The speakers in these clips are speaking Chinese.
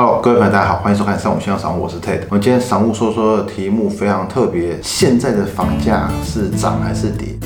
Hello，各位朋友，大家好，欢迎收看上午先生，我是 Ted。我们今天赏物说说的题目非常特别，现在的房价是涨还是跌？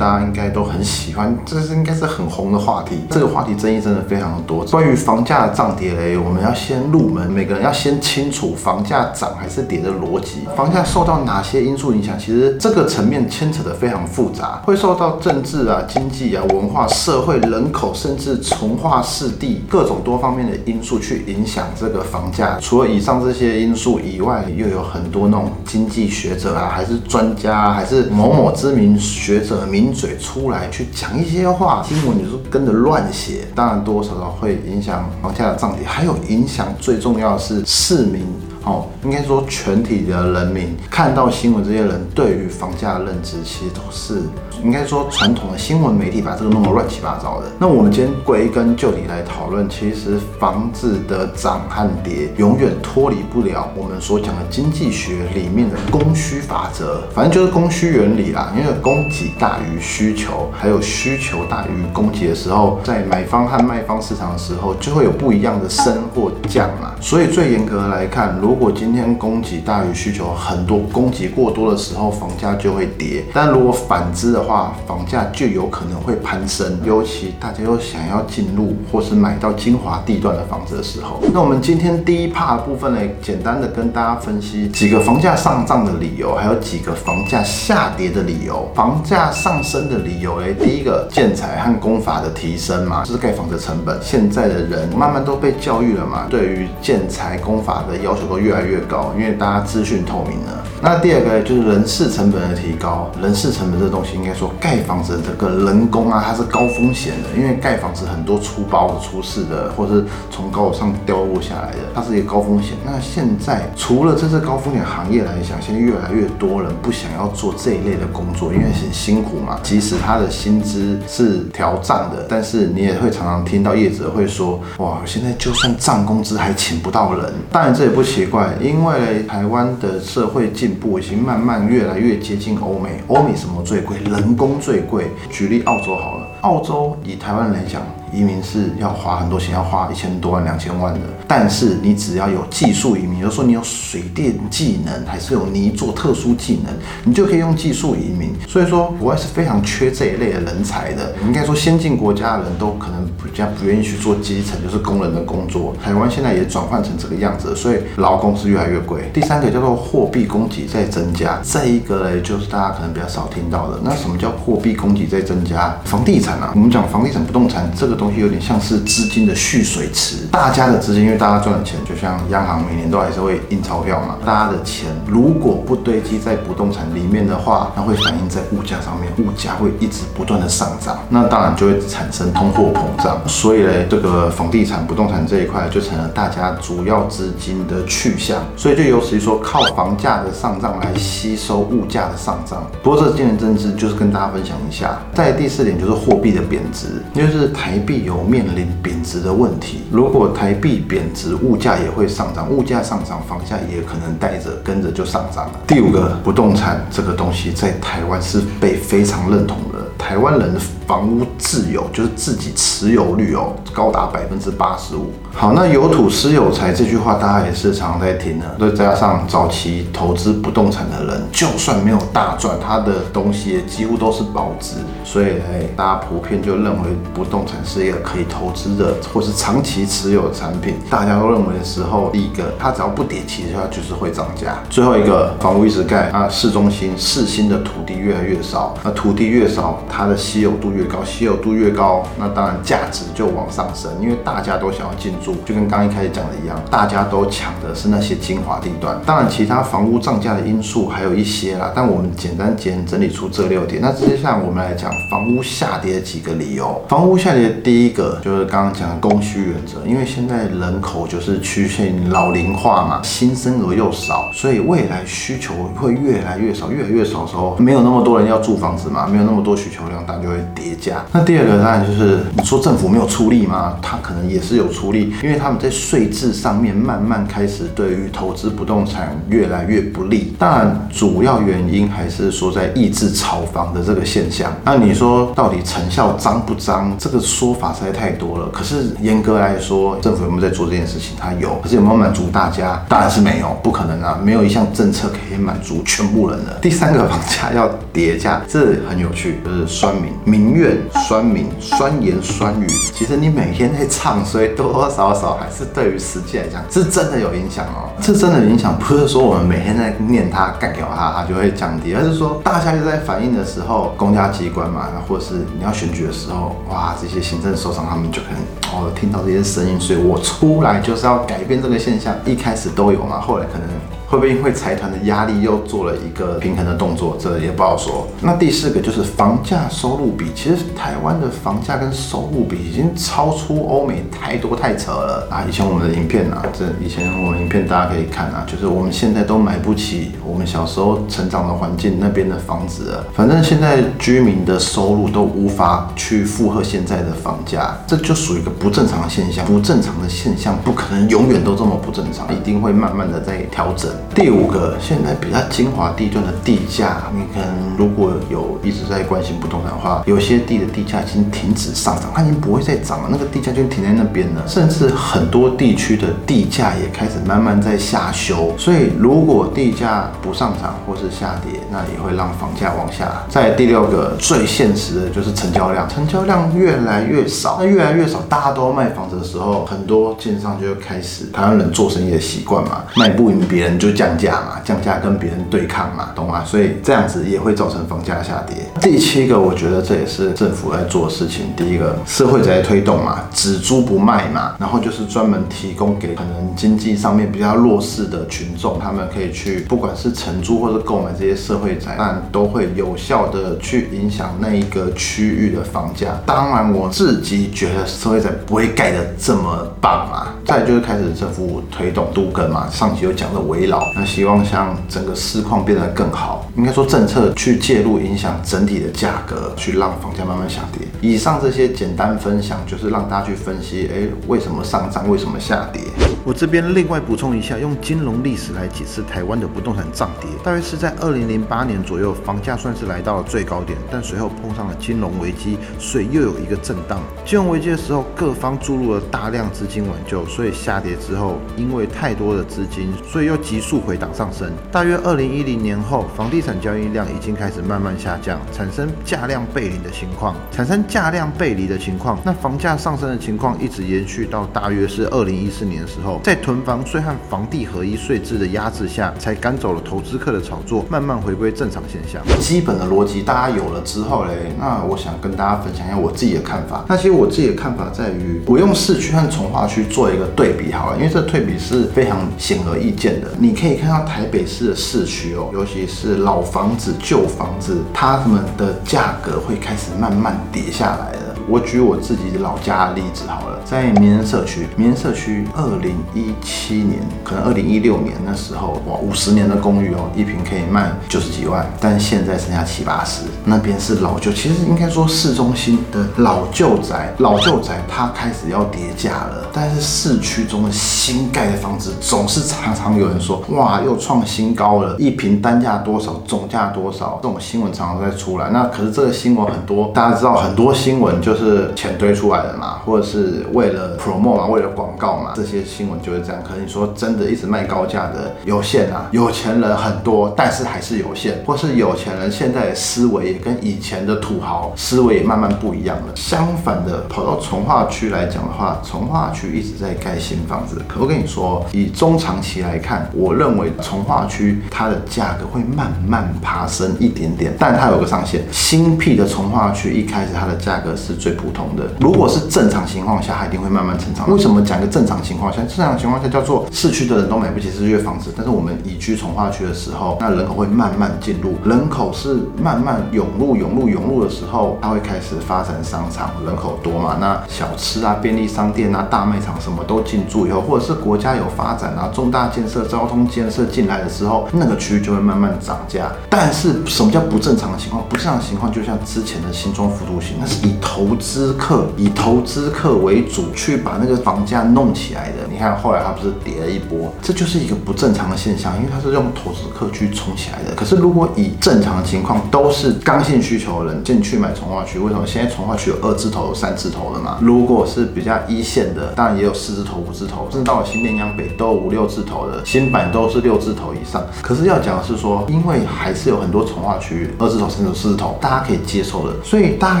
大家应该都很喜欢，这是应该是很红的话题。这个话题争议真的非常的多。关于房价的涨跌嘞，我们要先入门，每个人要先清楚房价涨还是跌的逻辑。房价受到哪些因素影响？其实这个层面牵扯的非常复杂，会受到政治啊、经济啊、文化、社会、人口，甚至从化市地各种多方面的因素去影响这个房价。除了以上这些因素以外，又有很多那种经济学者啊，还是专家，还是某某知名学者名。嘴出来去讲一些话，新闻你说跟着乱写，当然多多少少会影响房价的涨跌，还有影响最重要的是市民。哦，应该说全体的人民看到新闻，这些人对于房价的认知，其实都是应该说传统的新闻媒体把这个弄得乱七八糟的。那我们今天归根究底来讨论，其实房子的涨和跌永远脱离不了我们所讲的经济学里面的供需法则，反正就是供需原理啦。因为供给大于需求，还有需求大于供给的时候，在买方和卖方市场的时候，就会有不一样的升或降嘛。所以最严格来看，如如果今天供给大于需求，很多供给过多的时候，房价就会跌；但如果反之的话，房价就有可能会攀升。尤其大家又想要进入或是买到精华地段的房子的时候，那我们今天第一 part 部分呢，简单的跟大家分析几个房价上涨的理由，还有几个房价下跌的理由。房价上升的理由嘞，第一个建材和工法的提升嘛，就是盖房子成本。现在的人慢慢都被教育了嘛，对于建材工法的要求都。越来越高，因为大家资讯透明了。那第二个就是人事成本的提高。人事成本这东西，应该说盖房子这个人工啊，它是高风险的，因为盖房子很多出包的、出事的，或是从高楼上掉落下来的，它是一个高风险。那现在除了这是高风险行业来讲，现在越来越多人不想要做这一类的工作，因为很辛苦嘛。即使他的薪资是调涨的，但是你也会常常听到业者会说：哇，现在就算涨工资还请不到人。当然这也不奇。怪，因为台湾的社会进步已经慢慢越来越接近欧美。欧美什么最贵？人工最贵。举例澳洲好了，澳洲以台湾来讲。移民是要花很多钱，要花一千多万、两千万的。但是你只要有技术移民，比如说你有水电技能，还是有泥做特殊技能，你就可以用技术移民。所以说，国外是非常缺这一类的人才的。应该说，先进国家的人都可能比较不愿意去做基层，就是工人的工作。台湾现在也转换成这个样子，所以劳工是越来越贵。第三个叫做货币供给在增加，这一个嘞就是大家可能比较少听到的。那什么叫货币供给在增加？房地产啊，我们讲房地产不动产这个。东西有点像是资金的蓄水池，大家的资金，因为大家赚的钱，就像央行每年都还是会印钞票嘛。大家的钱如果不堆积在不动产里面的话，那会反映在物价上面，物价会一直不断的上涨，那当然就会产生通货膨胀。所以呢，这个房地产、不动产这一块就成了大家主要资金的去向。所以就有此于说，靠房价的上涨来吸收物价的上涨。不过这今年政治就是跟大家分享一下。在第四点就是货币的贬值，就是台。币有面临贬值的问题，如果台币贬值，物价也会上涨，物价上涨，房价也可能带着跟着就上涨了。第五个，不动产这个东西在台湾是被非常认同的，台湾人的房屋自有就是自己持有率哦，高达百分之八十五。好，那有土私有财这句话大家也是常常在听的，再加上早期投资不动产的人，就算没有大赚，他的东西也几乎都是保值，所以哎，大家普遍就认为不动产是一个可以投资的或是长期持有的产品。大家都认为的时候，第一个它只要不跌，其实它就是会涨价。最后一个，房屋一直盖啊，市中心市心的土地越来越少，那土地越少，它的稀有度越高，稀有度越高，那当然价值就往上升，因为大家都想要进驻。就跟刚一开始讲的一样，大家都抢的是那些精华地段。当然，其他房屋涨价的因素还有一些啦，但我们简单简整理出这六点。那接下来我们来讲房屋下跌几个理由。房屋下跌第一个就是刚刚讲的供需原则，因为现在人口就是趋向老龄化嘛，新生儿又少，所以未来需求会越来越少，越来越少的时候，没有那么多人要住房子嘛，没有那么多需求。求量大，就会叠加。那第二个当然就是你说政府没有出力吗？他可能也是有出力，因为他们在税制上面慢慢开始对于投资不动产越来越不利。当然，主要原因还是说在抑制炒房的这个现象。那你说到底成效脏不脏？这个说法实在太多了。可是严格来说，政府有没有在做这件事情？它有，可是有没有满足大家？当然是没有，不可能啊，没有一项政策可以满足全部人的。第三个房价要叠加，这很有趣，就是酸民、民怨、酸民、酸言酸语。其实你每天在唱衰，多多少少还是对于实际来讲，是真的有影响哦。这真的影响，不是说我们每天在念它、干掉它，它就会降低，而是说大家就在反映的时候，公家机关嘛，或者是你要选举的时候，哇，这些行政首长他们就可能哦听到这些声音，所以我出来就是要改变这个现象。一开始都有嘛，后来可能。会不会因为财团的压力又做了一个平衡的动作？这也不好说。那第四个就是房价收入比，其实台湾的房价跟收入比已经超出欧美太多太扯了啊！以前我们的影片啊，这以前我们影片大家可以看啊，就是我们现在都买不起我们小时候成长的环境那边的房子了。反正现在居民的收入都无法去负荷现在的房价，这就属于一个不正常的现象。不正常的现象不可能永远都这么不正常，一定会慢慢的在调整。第五个，现在比较精华地段的地价，你可能如果有一直在关心不动产的话，有些地的地价已经停止上涨，它已经不会再涨了，那个地价就停在那边了。甚至很多地区的地价也开始慢慢在下修。所以如果地价不上涨或是下跌，那也会让房价往下。在第六个最现实的就是成交量，成交量越来越少，那越来越少，大家都卖房子的时候，很多建商就开始台湾人做生意的习惯嘛，卖不赢别人就。降价嘛，降价跟别人对抗嘛，懂吗？所以这样子也会造成房价下跌。第七个，我觉得这也是政府在做的事情。第一个，社会在推动嘛，只租不卖嘛，然后就是专门提供给可能经济上面比较弱势的群众，他们可以去，不管是承租或者购买这些社会宅，但都会有效的去影响那一个区域的房价。当然，我自己觉得社会宅不会盖得这么棒嘛。再就是开始政府推动都更嘛，上期有讲的围绕。那希望像整个市况变得更好，应该说政策去介入影响整体的价格，去让房价慢慢下跌。以上这些简单分享，就是让大家去分析，哎，为什么上涨，为什么下跌？我这边另外补充一下，用金融历史来解释台湾的不动产涨跌，大约是在二零零八年左右，房价算是来到了最高点，但随后碰上了金融危机，所以又有一个震荡。金融危机的时候，各方注入了大量资金挽救，所以下跌之后，因为太多的资金，所以又急速回档上升。大约二零一零年后，房地产交易量已经开始慢慢下降，产生价量背离的情况，产生价量背离的情况，那房价上升的情况一直延续到大约是二零一四年的时候。在囤房税和房地合一税制的压制下，才赶走了投资客的炒作，慢慢回归正常现象。基本的逻辑大家有了之后嘞，那我想跟大家分享一下我自己的看法。那其实我自己的看法在于，我用市区和从化区做一个对比好了，因为这对比是非常显而易见的。你可以看到台北市的市区哦，尤其是老房子、旧房子，它们的价格会开始慢慢跌下来了。我举我自己老家的例子好了，在民生社区，民生社区二零一七年，可能二零一六年那时候，哇，五十年的公寓哦，一平可以卖九十几万，但现在剩下七八十。那边是老旧，其实应该说市中心的老旧宅，老旧宅它开始要跌价了。但是市区中的新盖的房子，总是常常有人说，哇，又创新高了，一平单价多少，总价多少，这种新闻常常在出来。那可是这个新闻很多，大家知道很多新闻就是。是钱堆出来的嘛，或者是为了 promo 嘛，为了广告嘛，这些新闻就是这样。可能你说真的，一直卖高价的有限啊，有钱人很多，但是还是有限，或是有钱人现在的思维也跟以前的土豪思维也慢慢不一样了。相反的，跑到从化区来讲的话，从化区一直在盖新房子。可我跟你说，以中长期来看，我认为从化区它的价格会慢慢爬升一点点，但它有个上限。新辟的从化区一开始它的价格是最。最普通的。如果是正常情况下，它一定会慢慢成长。为什么讲一个正常情况下？正常情况下叫做市区的人都买不起市区房子，但是我们移居从化区的时候，那人口会慢慢进入，人口是慢慢涌入、涌入、涌入的时候，它会开始发展商场，人口多嘛，那小吃啊、便利商店啊、大卖场什么都进驻以后，或者是国家有发展啊、重大建设、交通建设进来的时候，那个区域就会慢慢涨价。但是什么叫不正常的情况？不正常的情况就像之前的新庄复都型，那是以投资客以投资客为主去把那个房价弄起来的。你看后来它不是跌了一波，这就是一个不正常的现象，因为它是用投资客去冲起来的。可是如果以正常的情况，都是刚性需求的人进去买从化区，为什么现在从化区有二字头、三字头的嘛？如果是比较一线的，当然也有四字头、五字头，甚至到了新店、江北都五六字头的，新版都是六字头以上。可是要讲的是说，因为还是有很多从化区二字头、三字头、四字头，大家可以接受的，所以大家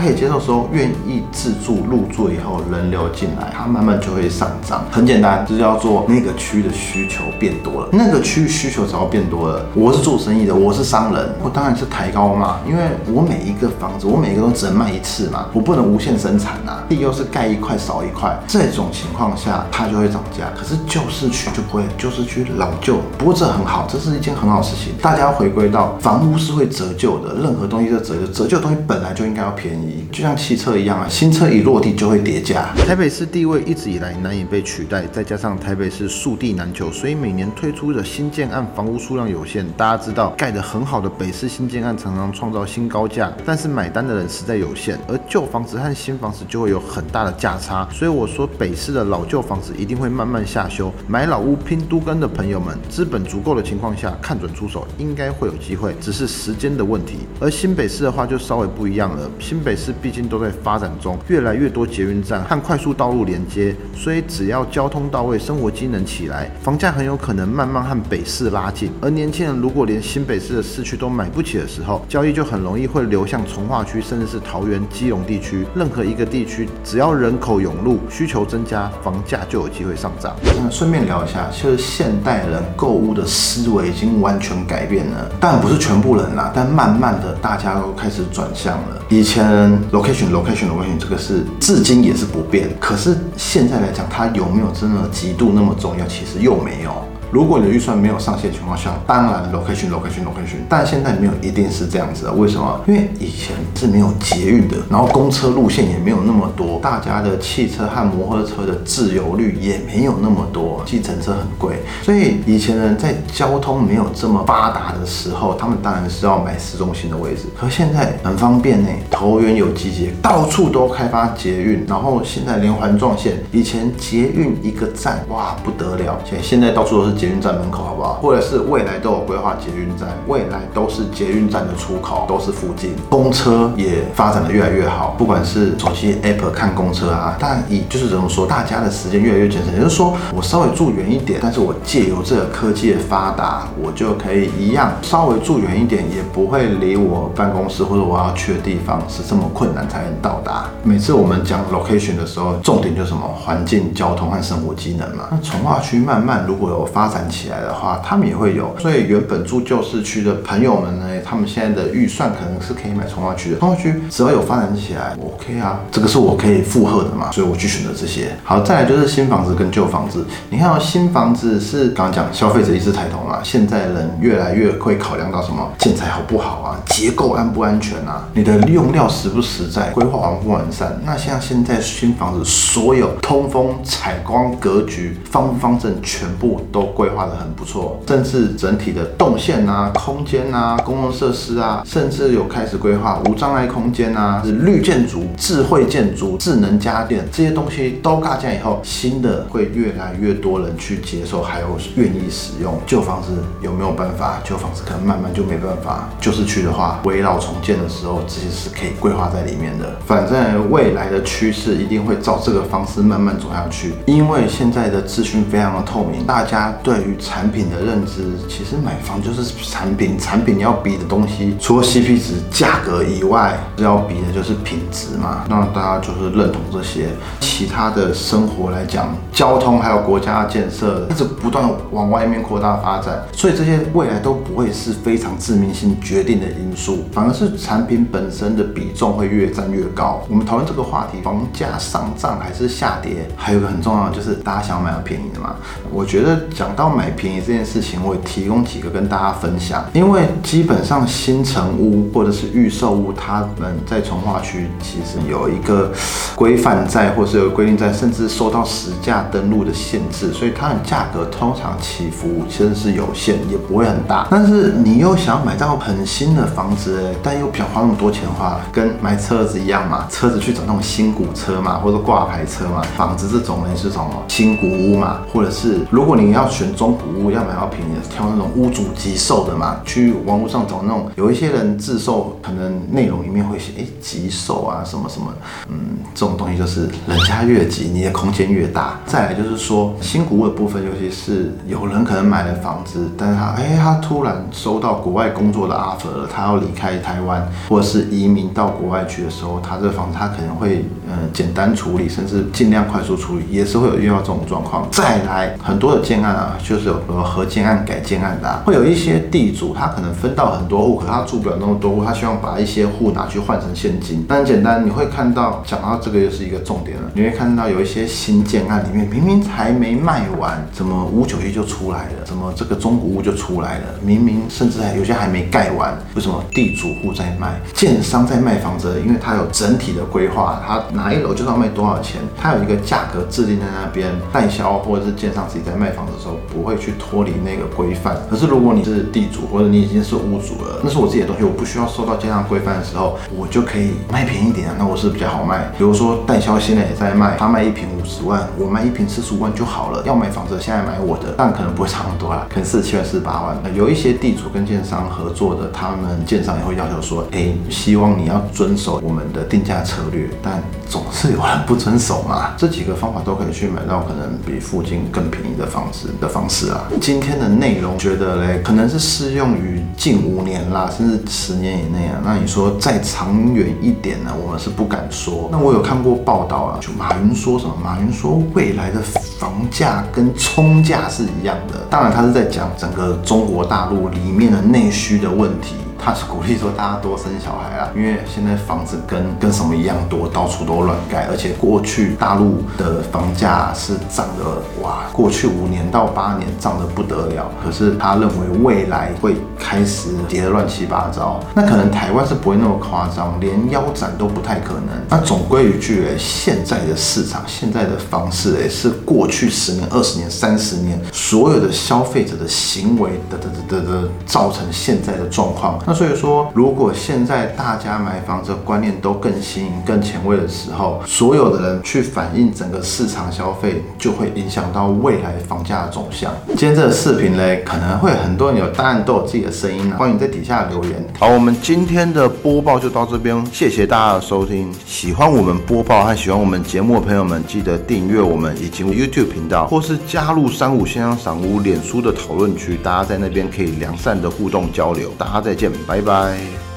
可以接受时候，愿意自住入住以后，人流进来，它慢慢就会上涨。很简单，就是要做那个区的需求变多了，那个区域需求只要变多了，我是做生意的，我是商人，我当然是抬高嘛，因为我每一个房子，我每个都只能卖一次嘛，我不能无限生产呐。地又是盖一块少一块，这种情况下它就会涨价。可是旧市区就不会，旧市区老旧，不过这很好，这是一件很好事情。大家要回归到房屋是会折旧的，任何东西都折旧，折旧东西本来就应该要便宜，就像汽车一样啊，新车一落地就会叠价。台北市地位一直以来难以被取代，再加上台北市速地难求，所以每年推出的新建案房屋数量有限。大家知道，盖得很好的北市新建案常常创造新高价，但是买单的人实在有限，而旧房子和新房子就会有很大的价差。所以我说，北市的老旧房子一定会慢慢下修。买老屋拼都根的朋友们，资本足够的情况下，看准出手应该会有机会，只是时间的问题。而新北市的话就稍微不一样了，新北市毕竟都在发展中，越来越多捷运站和快速道路连接，所以只要交通到位，生活机能起来，房价很有可能慢慢和北市拉近。而年轻人如果连新北市的市区都买不起的时候，交易就很容易会流向从化区，甚至是桃园、基隆地区。任何一个地区，只要人口涌入，需求增加，房价就有机会上涨。那顺便聊一下，就是现代人购物的思维已经完全改变了，但不是全部人啦，但慢慢的大家都开始转向了。以前 location location 我跟你这个是至今也是不变，可是现在来讲，它有没有真的极度那么重要？其实又没有。如果你的预算没有上限情况下，当然 location location location，但现在没有一定是这样子的。为什么？因为以前是没有捷运的，然后公车路线也没有那么多，大家的汽车和摩托车的自由率也没有那么多，计程车很贵，所以以前人在交通没有这么发达的时候，他们当然是要买市中心的位置。可现在很方便呢，桃园有集结，到处都开发捷运，然后现在连环状线，以前捷运一个站哇不得了，现现在到处都是。捷运站门口好不好？或者是未来都有规划捷运站，未来都是捷运站的出口，都是附近。公车也发展的越来越好，不管是手机 app 看公车啊，但以就是怎么说，大家的时间越来越节省，也就是说我稍微住远一点，但是我借由这个科技的发达，我就可以一样稍微住远一点，也不会离我办公室或者我要去的地方是这么困难才能到达。每次我们讲 location 的时候，重点就是什么？环境、交通和生活机能嘛。那从化区慢慢如果有发展起来的话，他们也会有。所以原本住旧市区的朋友们呢，他们现在的预算可能是可以买从化区的。从化区只要有发展起来，OK 啊，这个是我可以负荷的嘛，所以我去选择这些。好，再来就是新房子跟旧房子。你看，新房子是刚刚讲消费者意识抬头嘛，现在人越来越会考量到什么建材好不好啊，结构安不安全啊，你的用料实不实在，规划完不完善。那像现在新房子，所有通风、采光、格局、方不方正，全部都规划的很不错，甚至整体的动线啊、空间啊、公共设施啊，甚至有开始规划无障碍空间啊、是绿建筑、智慧建筑、智能家电这些东西都搭建以后，新的会越来越多人去接受，还有愿意使用。旧房子有没有办法？旧房子可能慢慢就没办法。旧市区的话，围绕重建的时候，这些是可以规划在里面的。反正未来的趋势一定会照这个方式慢慢走下去，因为现在的资讯非常的透明，大家对。对于产品的认知，其实买房就是产品，产品要比的东西，除了 CP 值、价格以外，要比的就是品质嘛。那大家就是认同这些，其他的生活来讲，交通还有国家建设，一直不断往外面扩大发展，所以这些未来都不会是非常致命性决定的因素，反而是产品本身的比重会越占越高。我们讨论这个话题，房价上涨还是下跌，还有一个很重要的就是大家想买到便宜的嘛。我觉得讲到买便宜这件事情，我也提供几个跟大家分享，因为基本上新城屋或者是预售屋，他们在从化区其实有一个规范在，或是有规定在，甚至受到实价登录的限制，所以它的价格通常起伏其实是有限，也不会很大。但是你又想要买到很新的房子，但又不想花那么多钱的话，跟买车子一样嘛，车子去找那种新古车嘛，或者挂牌车嘛，房子这种呢是什么新古屋嘛，或者是如果你要选中古屋，要买到便宜的，挑那种屋主急售的嘛，去网络上找那种有一些人自售，可能内容里面会写哎急售啊什么什么，嗯，这种东西就是人家越急，你的空间越大。再来就是说新古屋的部分，尤其是有人可能买了房子，但是他哎他突然收到国外工作的 offer 了，他要离开台湾，或者是移民到国外去的时候，他这个房子他可能会呃简单处理，甚至尽量快速处理，也是会有遇到这种状况。再来很多的建案啊，就是有什么合建案、改建案的、会有一些地主他可能分到很多户，可他住不了那么多户，他希望把一些户拿去换成现金。但很简单，你会看到讲到这个又是一个重点了，你会看到有一些新建案里面明明才没卖完，怎么五九一就出来了，怎么这个中古屋就出来了，明明甚至还有些还没盖完，为什么地主户在卖，建商在卖房子？因为他有整体的规划，他哪一楼就是要卖多少钱，他有一个价格制定在那边，代销或者是建商自己在卖房子的时候不会去脱离那个规范。可是如果你是地主或者你已经是屋主了，那是我自己的东西，我不需要受到建商规范的时候，我就可以卖便宜一点啊，那我是比较好卖。比如说代销现在也在卖，他卖一瓶五十万，我卖一瓶四十五万就好了。要买房子现在买我的，但可能不会差那么多啦，可能四七万、四十八万。有一些地主跟建商合作的，他们建商也会要求说，哎，希望你要遵守我们的定价策略，但总是有人不遵守嘛。这几个方法都可以去买到可能比附近更便宜的房子的方式啊。今天的内容觉得嘞，可能是适用于近五年啦，甚至十年以内啊。那你说再长远一点呢？我们是不敢说。那我有看过报道啊，就马云说什么？马云说未来的房价跟冲价是一样的。当然，他是在讲整个中国大陆里面的内需的问题。他是鼓励说大家多生小孩啊，因为现在房子跟跟什么一样多，到处都乱盖，而且过去大陆的房价是涨的哇，过去五年到八年涨得不得了。可是他认为未来会开始跌得乱七八糟，那可能台湾是不会那么夸张，连腰斩都不太可能。那总归一句，哎，现在的市场，现在的方式，哎，是过去十年、二十年、三十年所有的消费者的行为的的的的造成现在的状况。那所以说，如果现在大家买房子观念都更新、更前卫的时候，所有的人去反映整个市场消费，就会影响到未来房价的走向。今天这个视频嘞，可能会很多人有答案，都有自己的声音啊，欢迎在底下留言。好，我们今天的播报就到这边，谢谢大家的收听。喜欢我们播报和喜欢我们节目的朋友们，记得订阅我们以及 YouTube 频道，或是加入三五先生赏屋脸书的讨论区，大家在那边可以良善的互动交流。大家再见。拜拜。